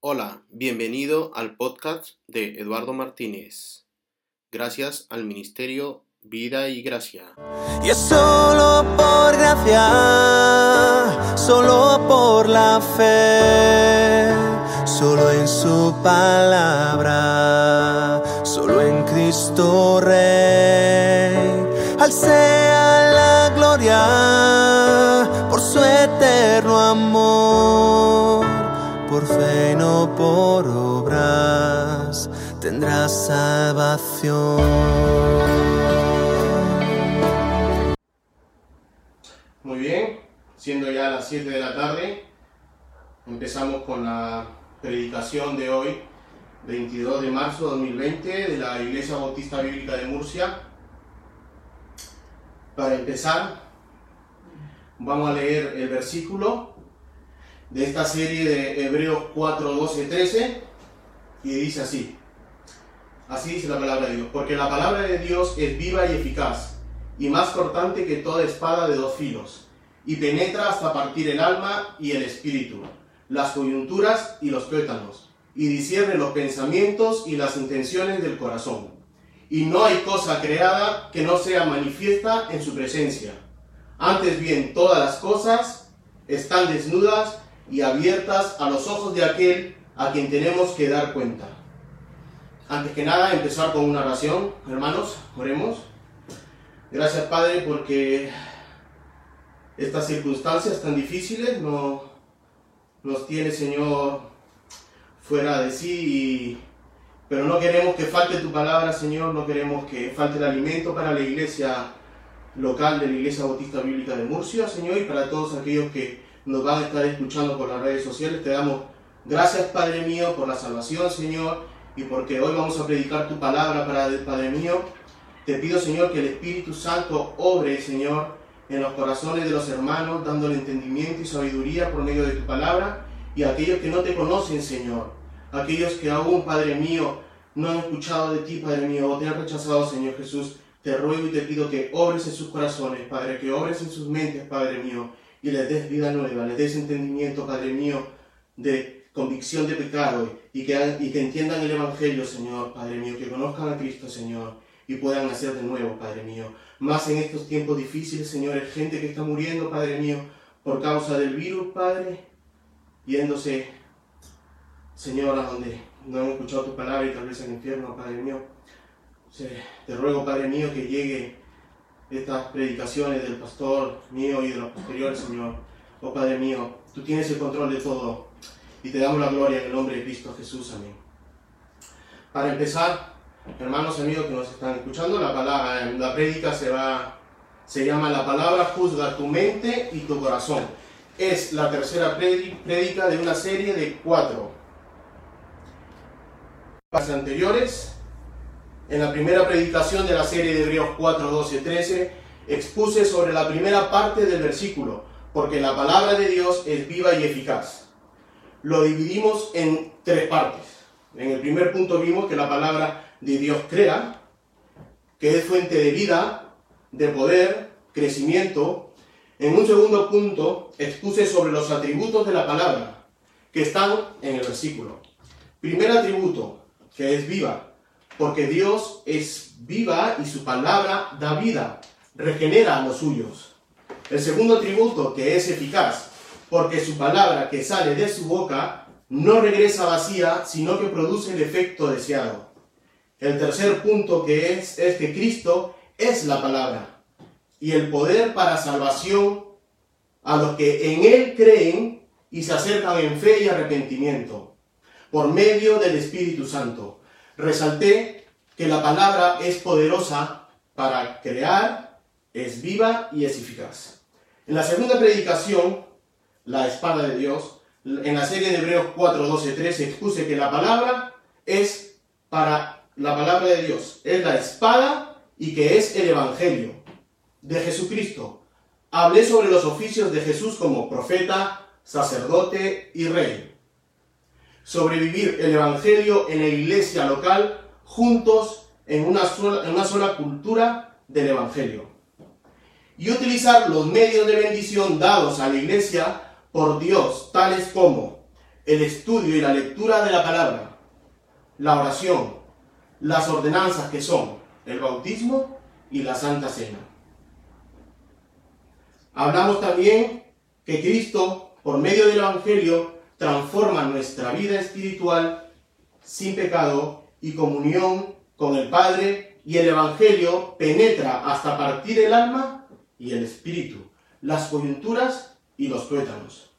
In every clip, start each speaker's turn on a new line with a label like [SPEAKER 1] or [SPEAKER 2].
[SPEAKER 1] Hola, bienvenido al podcast de Eduardo Martínez. Gracias al Ministerio Vida y Gracia.
[SPEAKER 2] Y es solo por gracia, solo por la fe, solo en su palabra, solo en Cristo Rey. Al sea la gloria por su eterno amor, fe no por obras, tendrás salvación.
[SPEAKER 1] Muy bien, siendo ya las 7 de la tarde, empezamos con la predicación de hoy, 22 de marzo de 2020, de la Iglesia Bautista Bíblica de Murcia. Para empezar, vamos a leer el versículo de esta serie de Hebreos 4, 12, 13, y dice así. Así dice la palabra de Dios, porque la palabra de Dios es viva y eficaz, y más cortante que toda espada de dos filos, y penetra hasta partir el alma y el espíritu, las coyunturas y los tuétanos, y discierne los pensamientos y las intenciones del corazón. Y no hay cosa creada que no sea manifiesta en su presencia. Antes bien, todas las cosas están desnudas y abiertas a los ojos de aquel a quien tenemos que dar cuenta. Antes que nada, empezar con una oración. Hermanos, oremos. Gracias, Padre, porque estas circunstancias tan difíciles no, nos tiene, Señor, fuera de sí. pero no queremos que falte tu palabra, Señor. No queremos que falte el alimento para la iglesia local de la Iglesia Bautista Bíblica de Murcia, Señor, y para todos aquellos que nos van a estar escuchando por las redes sociales. Te damos gracias, Padre mío, por la salvación, Señor, y porque hoy vamos a predicar tu palabra, para Padre mío. Te pido, Señor, que el Espíritu Santo obre, Señor, en los corazones de los hermanos, dándole entendimiento y sabiduría por medio de tu palabra, y a aquellos que no te conocen, Señor, aquellos que aún, Padre mío, no han escuchado de ti, Padre mío, o te han rechazado, Señor Jesús, te ruego y te pido que obres en sus corazones, Padre, que obres en sus mentes, Padre mío, y les des vida nueva, les des entendimiento, Padre mío, de convicción de pecado y que, y que entiendan el Evangelio, Señor, Padre mío, que conozcan a Cristo, Señor, y puedan nacer de nuevo, Padre mío. Más en estos tiempos difíciles, Señor, hay gente que está muriendo, Padre mío, por causa del virus, Padre, yéndose, Señor, a donde no han escuchado tu palabra y tal vez al infierno, Padre mío. Te ruego, Padre mío, que llegue estas predicaciones del pastor mío y de los posteriores, Señor. Oh Padre mío, tú tienes el control de todo y te damos la gloria en el nombre de Cristo Jesús. Amén. Para empezar, hermanos amigos que nos están escuchando, la, palabra, la prédica se, va, se llama La palabra juzga tu mente y tu corazón. Es la tercera prédi- prédica de una serie de cuatro. Las anteriores en la primera predicación de la serie de Hebreos 4, 12, 13, expuse sobre la primera parte del versículo, porque la palabra de Dios es viva y eficaz. Lo dividimos en tres partes. En el primer punto vimos que la palabra de Dios crea, que es fuente de vida, de poder, crecimiento. En un segundo punto expuse sobre los atributos de la palabra, que están en el versículo. Primer atributo, que es viva, porque Dios es viva y su palabra da vida, regenera a los suyos. El segundo atributo, que es eficaz, porque su palabra que sale de su boca no regresa vacía, sino que produce el efecto deseado. El tercer punto que es, es que Cristo es la palabra y el poder para salvación a los que en Él creen y se acercan en fe y arrepentimiento, por medio del Espíritu Santo. Resalté que la palabra es poderosa para crear, es viva y es eficaz. En la segunda predicación, la espada de Dios, en la serie de Hebreos 4, 12, 13, expuse que la palabra es para la palabra de Dios, es la espada y que es el Evangelio de Jesucristo. Hablé sobre los oficios de Jesús como profeta, sacerdote y rey. Sobre vivir el Evangelio en la iglesia local juntos en una sola, en una sola cultura del Evangelio. Y utilizar los medios de bendición dados a la iglesia por Dios, tales como el estudio y la lectura de la palabra, la oración, las ordenanzas que son el bautismo y la Santa Cena. Hablamos también que Cristo, por medio del Evangelio, transforma nuestra vida espiritual sin pecado y comunión con el Padre y el Evangelio penetra hasta partir el alma y el espíritu, las coyunturas y los tuétanos.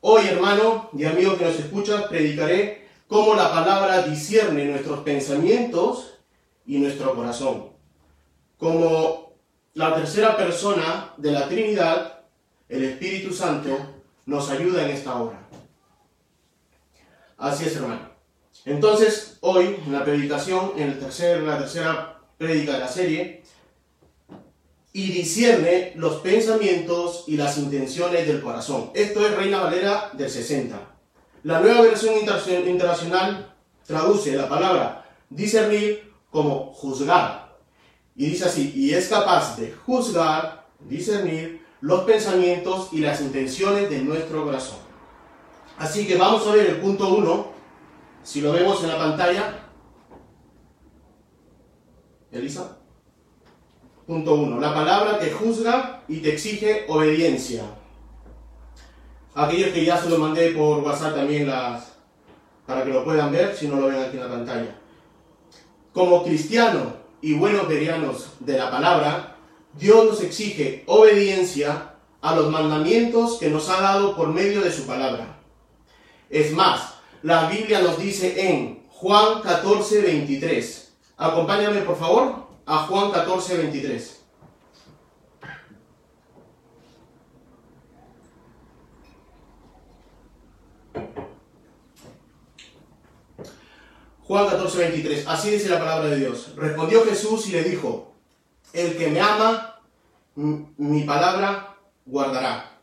[SPEAKER 1] Hoy, hermano y amigo que nos escuchas, predicaré cómo la palabra discierne nuestros pensamientos y nuestro corazón. Como la tercera persona de la Trinidad, el Espíritu Santo, nos ayuda en esta obra. Así es, hermano. Entonces, hoy, en la predicación, en el tercer, la tercera prédica de la serie, y discierne los pensamientos y las intenciones del corazón. Esto es Reina Valera del 60. La nueva versión internacional traduce la palabra discernir como juzgar. Y dice así, y es capaz de juzgar, discernir los pensamientos y las intenciones de nuestro corazón. Así que vamos a ver el punto 1, si lo vemos en la pantalla. Elisa. Punto 1. La palabra te juzga y te exige obediencia. Aquellos que ya se lo mandé por WhatsApp también las, para que lo puedan ver, si no lo ven aquí en la pantalla. Como cristianos y buenos verianos de la palabra, Dios nos exige obediencia a los mandamientos que nos ha dado por medio de su palabra. Es más, la Biblia nos dice en Juan 14, 23. Acompáñame por favor a Juan 14, 23. Juan 14, 23. Así dice la palabra de Dios. Respondió Jesús y le dijo, el que me ama, mi palabra guardará.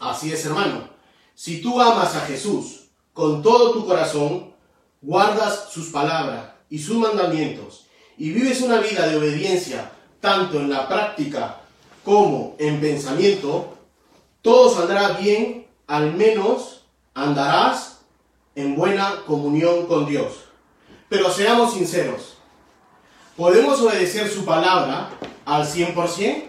[SPEAKER 1] Así es, hermano. Si tú amas a Jesús con todo tu corazón, guardas sus palabras y sus mandamientos y vives una vida de obediencia, tanto en la práctica como en pensamiento, todo saldrá bien, al menos andarás en buena comunión con Dios. Pero seamos sinceros, ¿podemos obedecer su palabra al 100%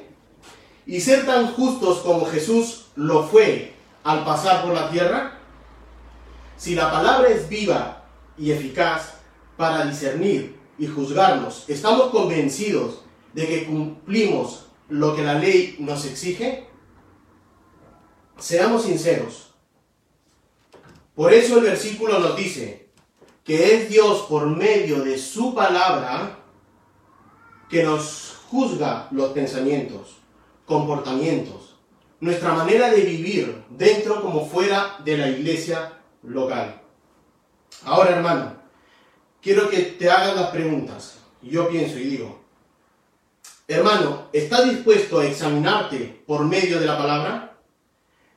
[SPEAKER 1] y ser tan justos como Jesús lo fue al pasar por la tierra? Si la palabra es viva y eficaz para discernir y juzgarnos, ¿estamos convencidos de que cumplimos lo que la ley nos exige? Seamos sinceros. Por eso el versículo nos dice que es Dios por medio de su palabra que nos juzga los pensamientos, comportamientos, nuestra manera de vivir dentro como fuera de la iglesia local. Ahora, hermano, quiero que te hagas las preguntas. Yo pienso y digo, hermano, ¿estás dispuesto a examinarte por medio de la palabra?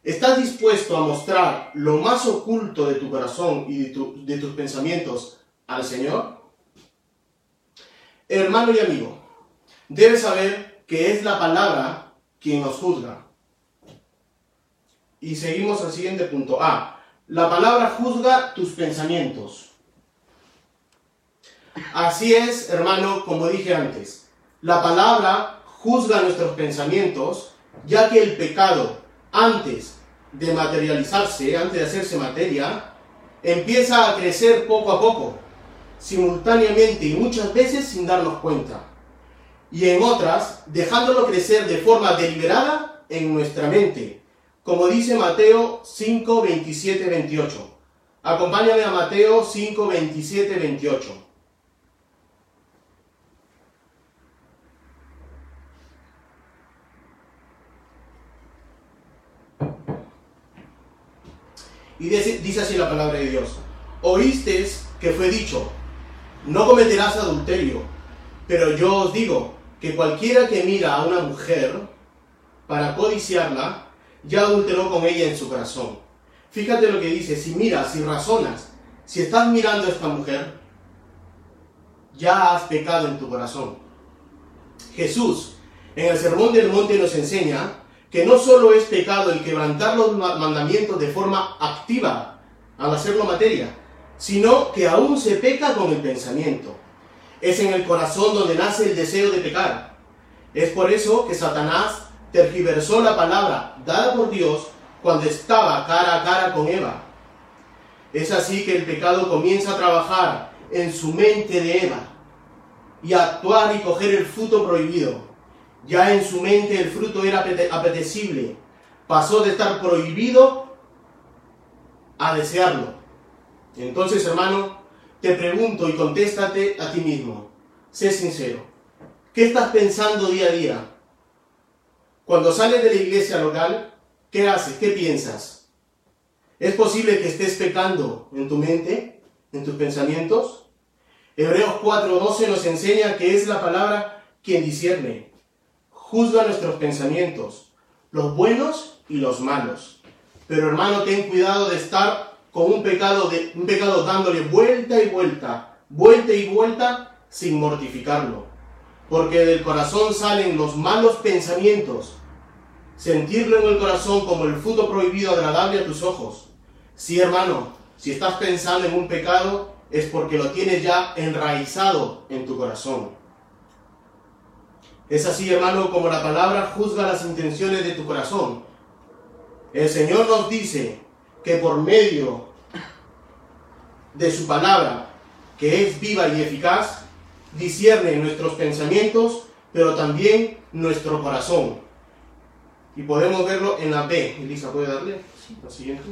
[SPEAKER 1] ¿Estás dispuesto a mostrar lo más oculto de tu corazón y de, tus pensamientos al Señor? Hermano y amigo, debes saber que es la palabra quien nos juzga. Y seguimos al siguiente punto. A. La palabra juzga tus pensamientos. Así es, hermano, como dije antes, la palabra juzga nuestros pensamientos, ya que el pecado, antes de materializarse, antes de hacerse materia, empieza a crecer poco a poco, simultáneamente y muchas veces sin darnos cuenta. Y en otras, dejándolo crecer de forma deliberada en nuestra mente, como dice Mateo 5, 27, 28. Acompáñame a Mateo 5, 27, 28. Y dice, así la palabra de Dios. Oíste que fue dicho, no cometerás adulterio, pero yo os digo que cualquiera que mira a una mujer para codiciarla, ya adulteró con ella en su corazón. Fíjate lo que dice, si miras, si razonas, si estás mirando a esta mujer, ya has pecado en tu corazón. Jesús en el Sermón del Monte nos enseña que no solo es pecado el quebrantar los mandamientos de forma activa al hacerlo materia, sino que aún se peca con el pensamiento. Es en el corazón donde nace el deseo de pecar. Es por eso que Satanás tergiversó la palabra dada por Dios cuando estaba cara a cara con Eva. Es así que el pecado comienza a trabajar en su mente de Eva y a actuar y coger el fruto prohibido. Ya en su mente el fruto era apetecible. Pasó de estar prohibido a desearlo. Entonces, hermano, te pregunto y contéstate a ti mismo. Sé sincero. ¿Qué estás pensando día a día? Cuando sales de la iglesia local, ¿qué haces? ¿Qué piensas? ¿Es posible que estés pecando en tu mente, en tus pensamientos? Hebreos 4:12 nos enseña que es la palabra quien discierne, juzga nuestros pensamientos, los buenos y los malos. Pero hermano, ten cuidado de estar con un pecado, un pecado dándole vuelta y vuelta, vuelta y vuelta sin mortificarlo. Porque del corazón salen los malos pensamientos. Sentirlo en el corazón como el fruto prohibido agradable a tus ojos. Sí, hermano, si estás pensando en un pecado, es porque lo tienes ya enraizado en tu corazón. Es así, hermano, como la palabra juzga las intenciones de tu corazón. El Señor nos dice que por medio de su palabra, que es viva y eficaz, discierne nuestros pensamientos, pero también nuestro corazón. Y podemos verlo en la B. Elisa, ¿puede darle? La siguiente.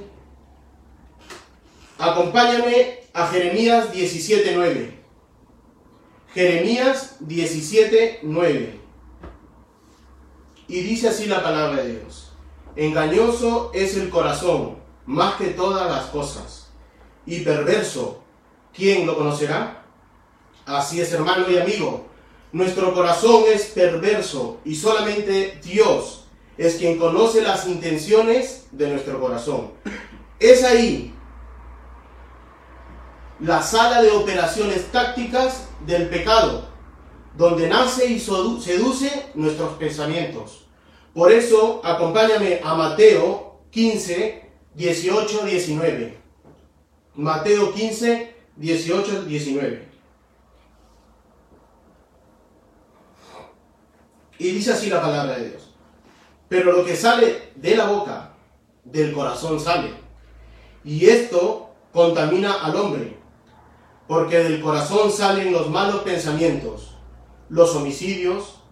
[SPEAKER 1] Acompáñame a Jeremías 17.9. Jeremías 17.9. Y dice así la palabra de Dios. Engañoso es el corazón, más que todas las cosas. Y perverso, ¿quién lo conocerá? Así es, hermano y amigo. Nuestro corazón es perverso y solamente Dios es quien conoce las intenciones de nuestro corazón. Es ahí la sala de operaciones tácticas del pecado, donde nace y seduce nuestros pensamientos. Por eso, acompáñame a Mateo 15, 18, 19. Mateo 15, 18, 19. Y dice así la palabra de Dios. Pero lo que sale de la boca, del corazón sale. Y esto contamina al hombre porque del corazón salen los malos pensamientos, los homicidios,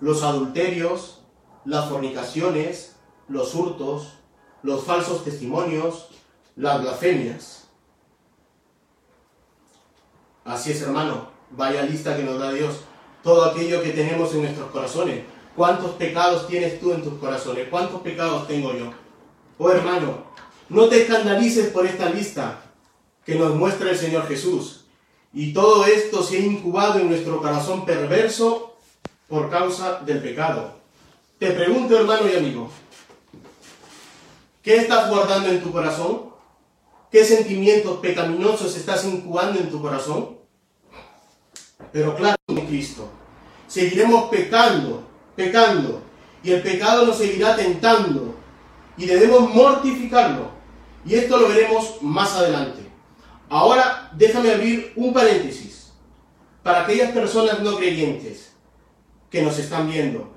[SPEAKER 1] los adulterios, las fornicaciones, los hurtos, los falsos testimonios, las blasfemias. Así es, hermano, vaya lista que nos da Dios. Todo aquello que tenemos en nuestros corazones. ¿Cuántos pecados tienes tú en tus corazones? ¿Cuántos pecados tengo yo? Oh hermano, no te escandalices por esta lista que nos muestra el Señor Jesús. Y todo esto se ha incubado en nuestro corazón perverso por causa del pecado. Te pregunto, hermano y amigo, ¿qué estás guardando en tu corazón? ¿Qué sentimientos pecaminosos estás incubando en tu corazón? Pero claro, Cristo. Seguiremos pecando, pecando, y el pecado nos seguirá tentando, y debemos mortificarlo. Y esto lo veremos más adelante. Ahora déjame abrir un paréntesis para aquellas personas no creyentes que nos están viendo,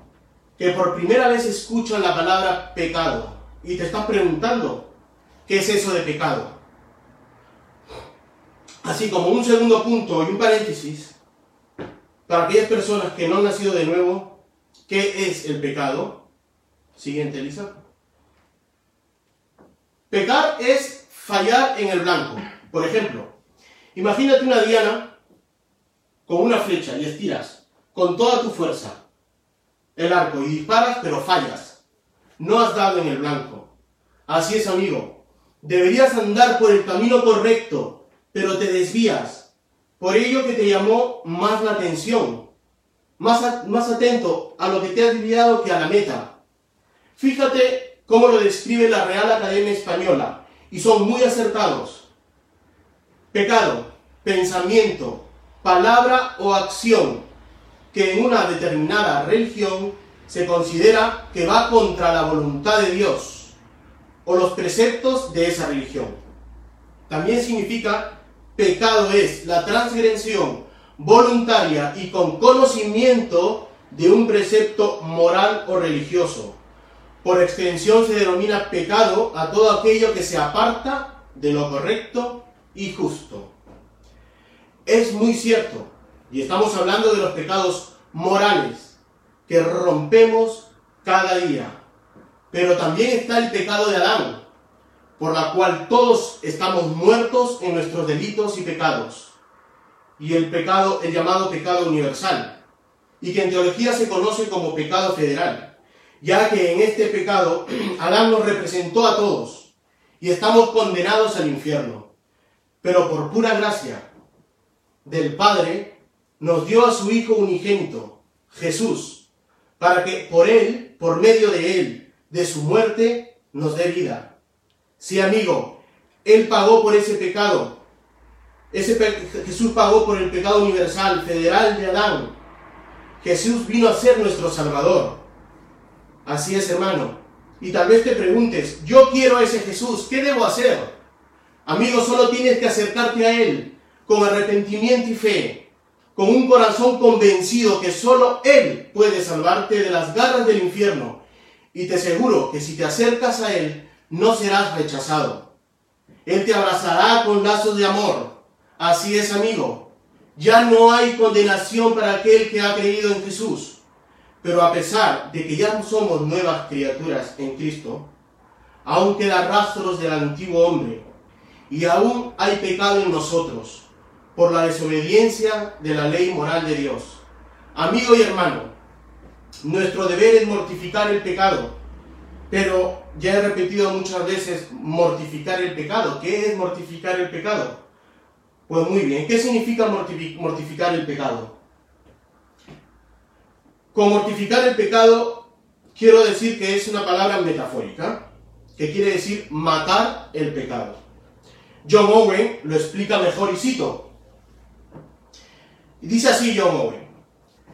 [SPEAKER 1] que por primera vez escuchan la palabra pecado y te están preguntando, ¿qué es eso de pecado? Así como un segundo punto y un paréntesis, para aquellas personas que no han nacido de nuevo, ¿qué es el pecado? Siguiente, Elisa. Pecar es fallar en el blanco. Por ejemplo, imagínate una diana con una flecha y estiras con toda tu fuerza el arco y disparas, pero fallas. No has dado en el blanco. Así es, amigo. Deberías andar por el camino correcto, pero te desvías. Por ello que te llamó más la atención. Más, más atento a lo que te has desviado que a la meta. Fíjate cómo lo describe la Real Academia Española, y son muy acertados. Pecado, pensamiento, palabra o acción que en una determinada religión se considera que va contra la voluntad de Dios o los preceptos de esa religión. también significa pecado es la transgresión voluntaria y con conocimiento de un precepto moral o religioso. Por extensión se denomina pecado a todo aquello que se aparta de lo correcto y justo. Es muy cierto, y estamos hablando de los pecados morales que rompemos cada día. Pero también está el pecado de Adán, por la cual todos estamos muertos en nuestros delitos y pecados. Y el pecado, el llamado pecado universal, y que en teología se conoce como pecado federal, ya que en este pecado Adán nos representó a todos y estamos condenados al infierno. Pero por pura gracia del Padre nos dio a su Hijo unigénito, Jesús, para que por Él, por medio de Él, de su muerte, nos dé vida. Sí, amigo, Él pagó por ese pecado. Ese Jesús pagó por el pecado universal, federal de Adán. Jesús vino a ser nuestro Salvador. Así es, hermano. Y tal vez te preguntes, yo quiero a ese Jesús, ¿qué debo hacer? Amigo, solo tienes que acercarte a Él con arrepentimiento y fe, con un corazón convencido que solo Él puede salvarte de las garras del infierno. Y te aseguro que si te acercas a Él, no serás rechazado. Él te abrazará con lazos de amor. Así es, amigo. Ya no hay condenación para aquel que ha creído en Jesús. Pero a pesar de que ya somos nuevas criaturas en Cristo, aún quedan rastros del antiguo hombre y aún hay pecado en nosotros por la desobediencia de la ley moral de Dios. Amigo y hermano, nuestro deber es mortificar el pecado, pero ya he repetido muchas veces mortificar el pecado. ¿Qué es mortificar el pecado? Pues muy bien, ¿qué significa mortificar el pecado? Con mortificar el pecado quiero decir que es una palabra metafórica, que quiere decir matar el pecado. John Owen lo explica mejor y cito. Dice así John Owen.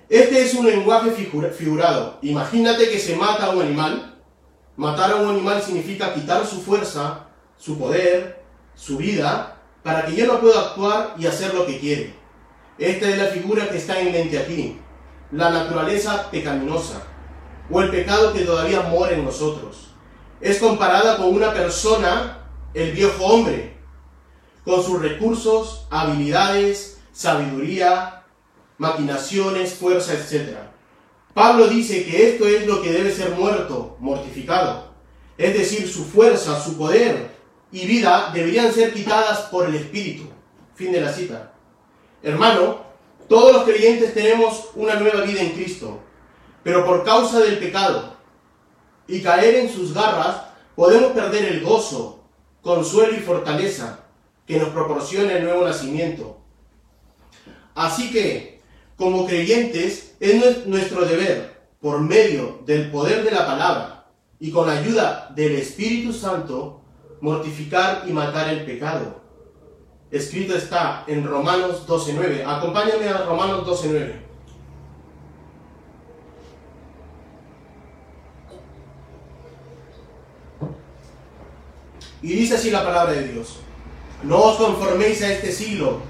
[SPEAKER 1] Este es un lenguaje figurado. Imagínate que se mata a un animal. Matar a un animal significa quitar su fuerza, su poder, su vida, para que yo no pueda actuar y hacer lo que quiere. Esta es la figura que está en mente aquí. La naturaleza pecaminosa, o el pecado que todavía mora en nosotros. Es comparada con una persona, el viejo hombre, con sus recursos, habilidades, sabiduría, maquinaciones, fuerza, etc. Pablo dice que esto es lo que debe ser muerto, mortificado. Es decir, su fuerza, su poder y vida deberían ser quitadas por el Espíritu. Fin de la cita. Hermano, todos los creyentes tenemos una nueva vida en Cristo, pero por causa del pecado y caer en sus garras, podemos perder el gozo, consuelo y fortaleza que nos proporciona el nuevo nacimiento. Así que, como creyentes, es nuestro deber, por medio del poder de la palabra y con la ayuda del Espíritu Santo, mortificar y matar el pecado. Escrito está en Romanos 12.9. Acompáñame a Romanos 12.9. Y dice así la palabra de Dios. No os conforméis a este siglo,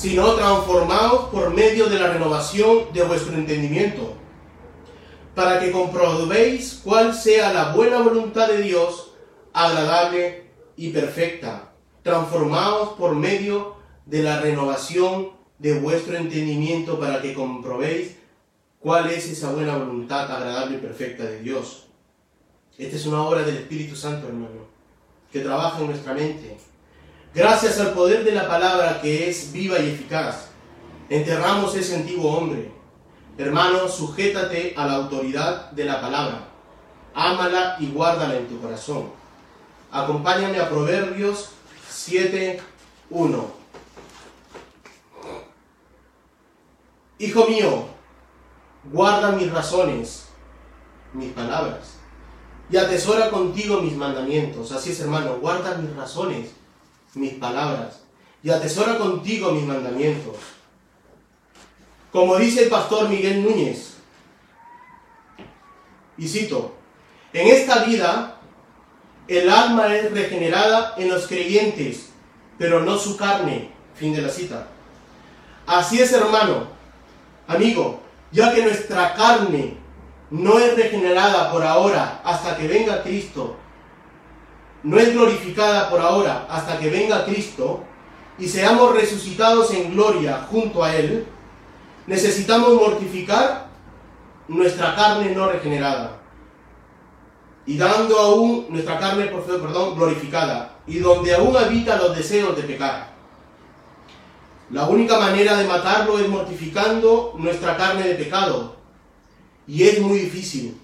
[SPEAKER 1] sino transformaos por medio de la renovación de vuestro entendimiento, para que comprobéis cuál sea la buena voluntad de Dios, agradable y perfecta. Transformaos por medio de la renovación de vuestro entendimiento, para que comprobéis cuál es esa buena voluntad agradable y perfecta de Dios. Esta es una obra del Espíritu Santo, hermano, que trabaja en nuestra mente Gracias al poder de la palabra que es viva y eficaz, enterramos ese antiguo hombre. Hermano, sujétate a la autoridad de la palabra. Ámala y guárdala en tu corazón. Acompáñame a Proverbios 7, 1. Hijo mío, guarda mis razones, mis palabras, y atesora contigo mis mandamientos. Así es, hermano, guarda mis razones mis palabras y atesora contigo mis mandamientos. Como dice el pastor Miguel Núñez, y cito, en esta vida el alma es regenerada en los creyentes pero no su carne. Fin de la cita. Así es, hermano, amigo, ya que nuestra carne no es regenerada por ahora hasta que venga Cristo, no es glorificada por ahora hasta que venga Cristo y seamos resucitados en gloria junto a Él, necesitamos mortificar nuestra carne no regenerada y dando aún nuestra carne, perdón, glorificada y donde aún habitan los deseos de pecar. La única manera de matarlo es mortificando nuestra carne de pecado. Y es muy difícil.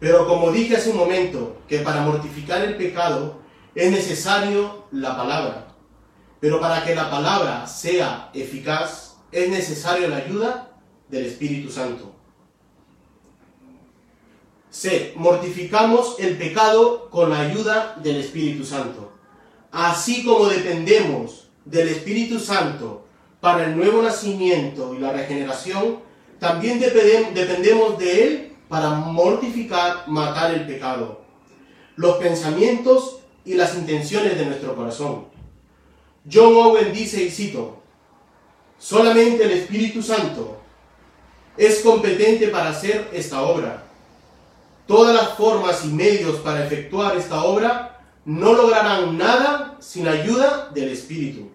[SPEAKER 1] Pero como dije hace un momento, que para mortificar el pecado es necesario la palabra. Pero para que la palabra sea eficaz, es necesario la ayuda del Espíritu Santo. C. Mortificamos el pecado con la ayuda del Espíritu Santo. Así como dependemos del Espíritu Santo para el nuevo nacimiento y la regeneración, también dependemos de Él para mortificar, matar el pecado, los pensamientos y las intenciones de nuestro corazón. John Owen dice, y cito, solamente el Espíritu Santo es competente para hacer esta obra. Todas las formas y medios para efectuar esta obra no lograrán nada sin ayuda del Espíritu.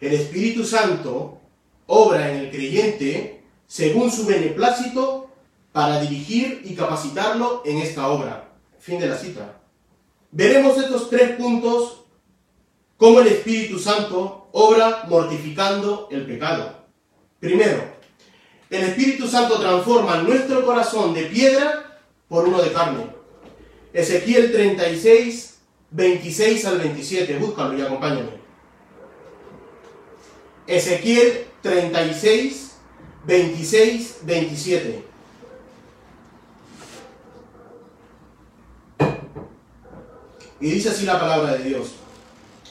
[SPEAKER 1] El Espíritu Santo obra en el creyente según su beneplácito para dirigir y capacitarlo en esta obra. Fin de la cita. Veremos estos tres puntos cómo el Espíritu Santo obra mortificando el pecado. Primero, el Espíritu Santo transforma nuestro corazón de piedra por uno de carne. Ezequiel 36, 26 al 27. Búscalo y acompáñame. Ezequiel 36, 26, 27. Y dice así la palabra de Dios.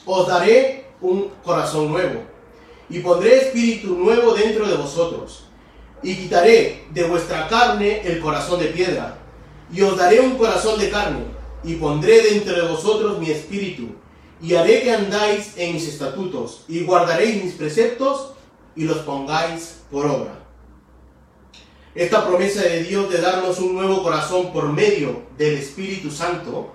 [SPEAKER 1] Os daré un corazón nuevo y pondré espíritu nuevo dentro de vosotros y quitaré de vuestra carne el corazón de piedra y os daré un corazón de carne y pondré dentro de vosotros mi espíritu y haré que andáis en mis estatutos, y guardaréis mis preceptos, y los pongáis por obra. Esta promesa de Dios de darnos un nuevo corazón por medio del Espíritu Santo,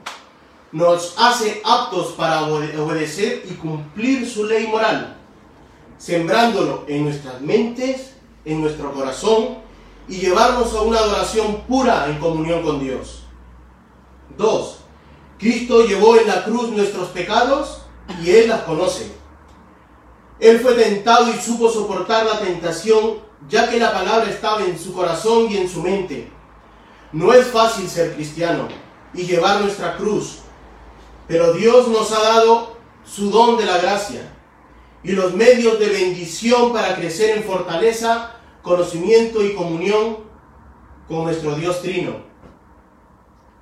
[SPEAKER 1] nos hace aptos para obedecer y cumplir su ley moral, sembrándolo en nuestras mentes, en nuestro corazón, y llevarnos a una adoración pura en comunión con Dios. 2 Cristo llevó en la cruz nuestros pecados y Él las conoce. Él fue tentado y supo soportar la tentación, ya que la palabra estaba en su corazón y en su mente. No es fácil ser cristiano y llevar nuestra cruz, pero Dios nos ha dado su don de la gracia y los medios de bendición para crecer en fortaleza, conocimiento y comunión con nuestro Dios Trino.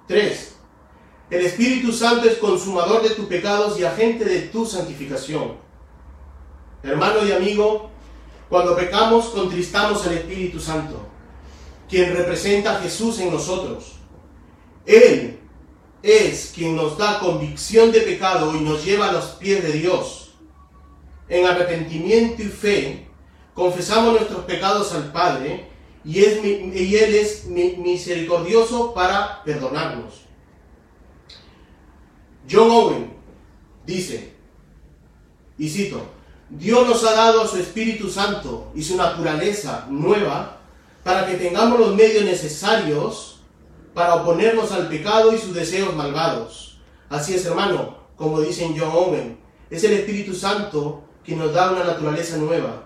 [SPEAKER 1] 3. El Espíritu Santo es consumador de tus pecados y agente de tu santificación. Hermano y amigo, cuando pecamos contristamos al Espíritu Santo, quien representa a Jesús en nosotros. Él es quien nos da convicción de pecado y nos lleva a los pies de Dios. En arrepentimiento y fe, confesamos nuestros pecados al Padre y, Él es misericordioso para perdonarnos. John Owen dice, y cito, Dios nos ha dado su Espíritu Santo y su naturaleza nueva para que tengamos los medios necesarios para oponernos al pecado y sus deseos malvados. Así es, hermano, como dicen John Owen, es el Espíritu Santo que nos da una naturaleza nueva.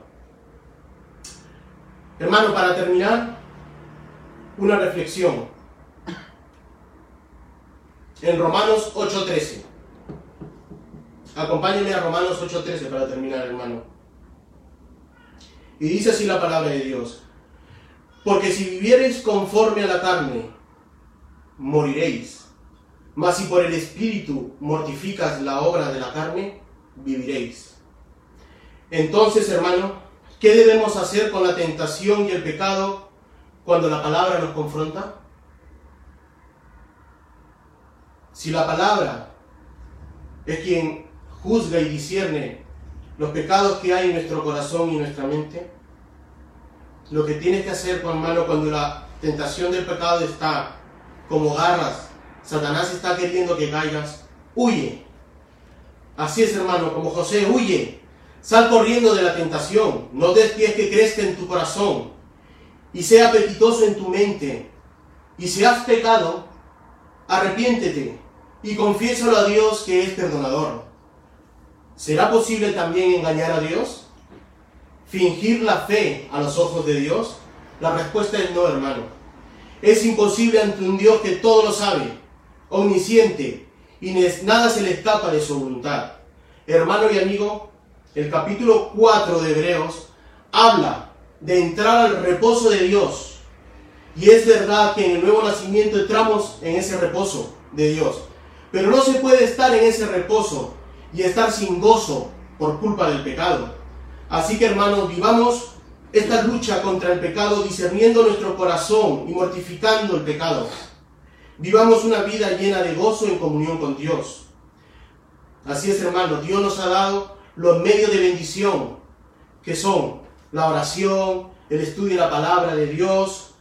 [SPEAKER 1] Hermano, para terminar, una reflexión en Romanos 8.13. Acompáñenme a Romanos 8.13 para terminar, hermano. Y dice así la palabra de Dios. Porque si viviereis conforme a la carne, moriréis. Mas si por el Espíritu mortificas la obra de la carne, viviréis. Entonces, hermano, ¿qué debemos hacer con la tentación y el pecado cuando la palabra nos confronta? Si la palabra es quien juzga y discierne los pecados que hay en nuestro corazón y nuestra mente. Lo que tienes que hacer, hermano, cuando la tentación del pecado está como garras, Satanás está queriendo que caigas, huye. Así es, hermano, como José, huye. Sal corriendo de la tentación. No des que crezca en tu corazón y sea apetitoso en tu mente. Y si has pecado, arrepiéntete y confiésalo a Dios que es perdonador. ¿Será posible también engañar a Dios? ¿Fingir la fe a los ojos de Dios? La respuesta es no, hermano. Es imposible ante un Dios que todo lo sabe, omnisciente, y nada se le escapa de su voluntad. Hermano y amigo, el capítulo 4 de Hebreos habla de entrar al reposo de Dios. Y es verdad que en el nuevo nacimiento entramos en ese reposo de Dios. Pero no se puede estar en ese reposo y estar sin gozo por culpa del pecado. Así que hermanos, vivamos esta lucha contra el pecado discerniendo nuestro corazón y mortificando el pecado. Vivamos una vida llena de gozo en comunión con Dios. Así es, hermanos, Dios nos ha dado los medios de bendición, que son la oración, el estudio de la palabra de Dios,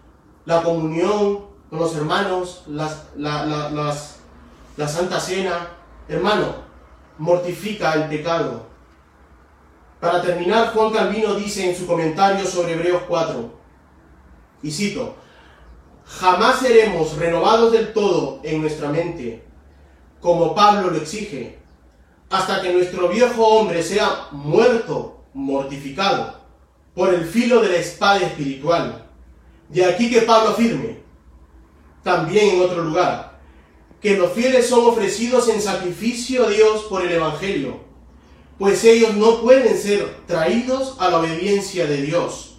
[SPEAKER 1] la comunión con los hermanos, las, la Santa Cena. Hermano, mortifica el pecado. Para terminar, Juan Calvino dice en su comentario sobre Hebreos 4, y cito, jamás seremos renovados del todo en nuestra mente, como Pablo lo exige, hasta que nuestro viejo hombre sea muerto, mortificado, por el filo de la espada espiritual. De aquí que Pablo afirme, también en otro lugar, que los fieles son ofrecidos en sacrificio a Dios por el Evangelio, pues ellos no pueden ser traídos a la obediencia de Dios.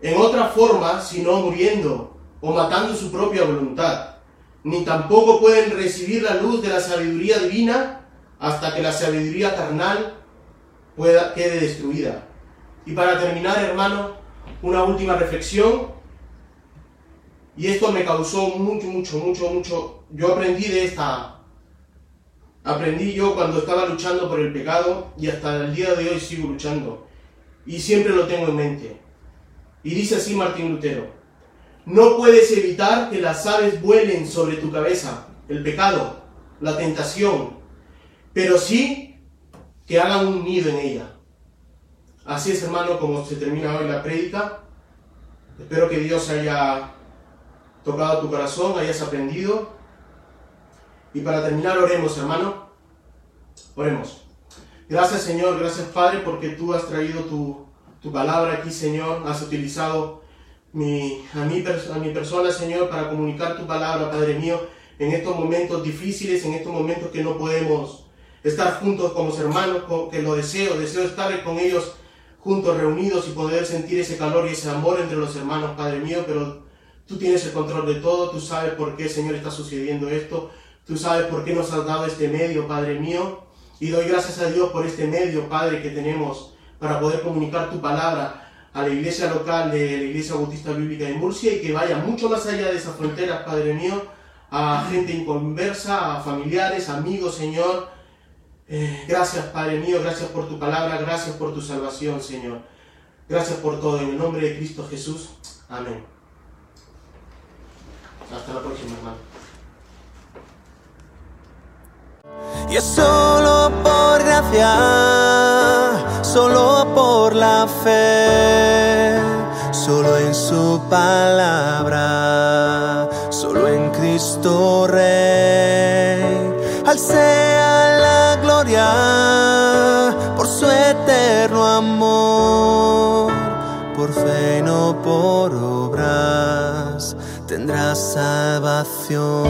[SPEAKER 1] En otra forma, sino muriendo o matando su propia voluntad, ni tampoco pueden recibir la luz de la sabiduría divina hasta que la sabiduría carnal pueda, quede destruida. Y para terminar, hermano, una última reflexión y esto me causó mucho, mucho, mucho, mucho. Yo aprendí de esta. Aprendí yo cuando estaba luchando por el pecado y hasta el día de hoy sigo luchando. Y siempre lo tengo en mente. Y dice así Martín Lutero. No puedes evitar que las aves vuelen sobre tu cabeza, el pecado, la tentación, pero sí que hagan un nido en ella. Así es, hermano, como se termina hoy la prédica. Espero que Dios haya tocado tu corazón, hayas aprendido. Y para terminar, oremos, hermano. Oremos. Gracias, Señor, gracias, Padre, porque tú has traído tu, palabra aquí, Señor. Has utilizado mi, a, mi, a mi persona, Señor, para comunicar tu palabra, Padre mío, en estos momentos difíciles, en estos momentos que no podemos estar juntos como hermanos, que lo deseo, deseo estar con ellos juntos, reunidos y poder sentir ese calor y ese amor entre los hermanos, Padre mío, pero Tú tienes el control de todo, tú sabes por qué, Señor, está sucediendo esto. Tú sabes por qué nos has dado este medio, Padre mío. Y doy gracias a Dios por este medio, Padre, que tenemos para poder comunicar tu palabra a la iglesia local de la Iglesia Bautista Bíblica de Murcia y que vaya mucho más allá de esas fronteras, Padre mío, a gente inconversa, a familiares, amigos, Señor. Eh, gracias, Padre mío, gracias por tu palabra, gracias por tu salvación, Señor. Gracias por todo. En el nombre de Cristo Jesús. Amén. Hasta la próxima, hermano.
[SPEAKER 2] Y es solo por gracia, solo por la fe, solo en su palabra, solo en Cristo Rey. Al sea la gloria por su eterno amor, por fe no por obras tendrás salvación.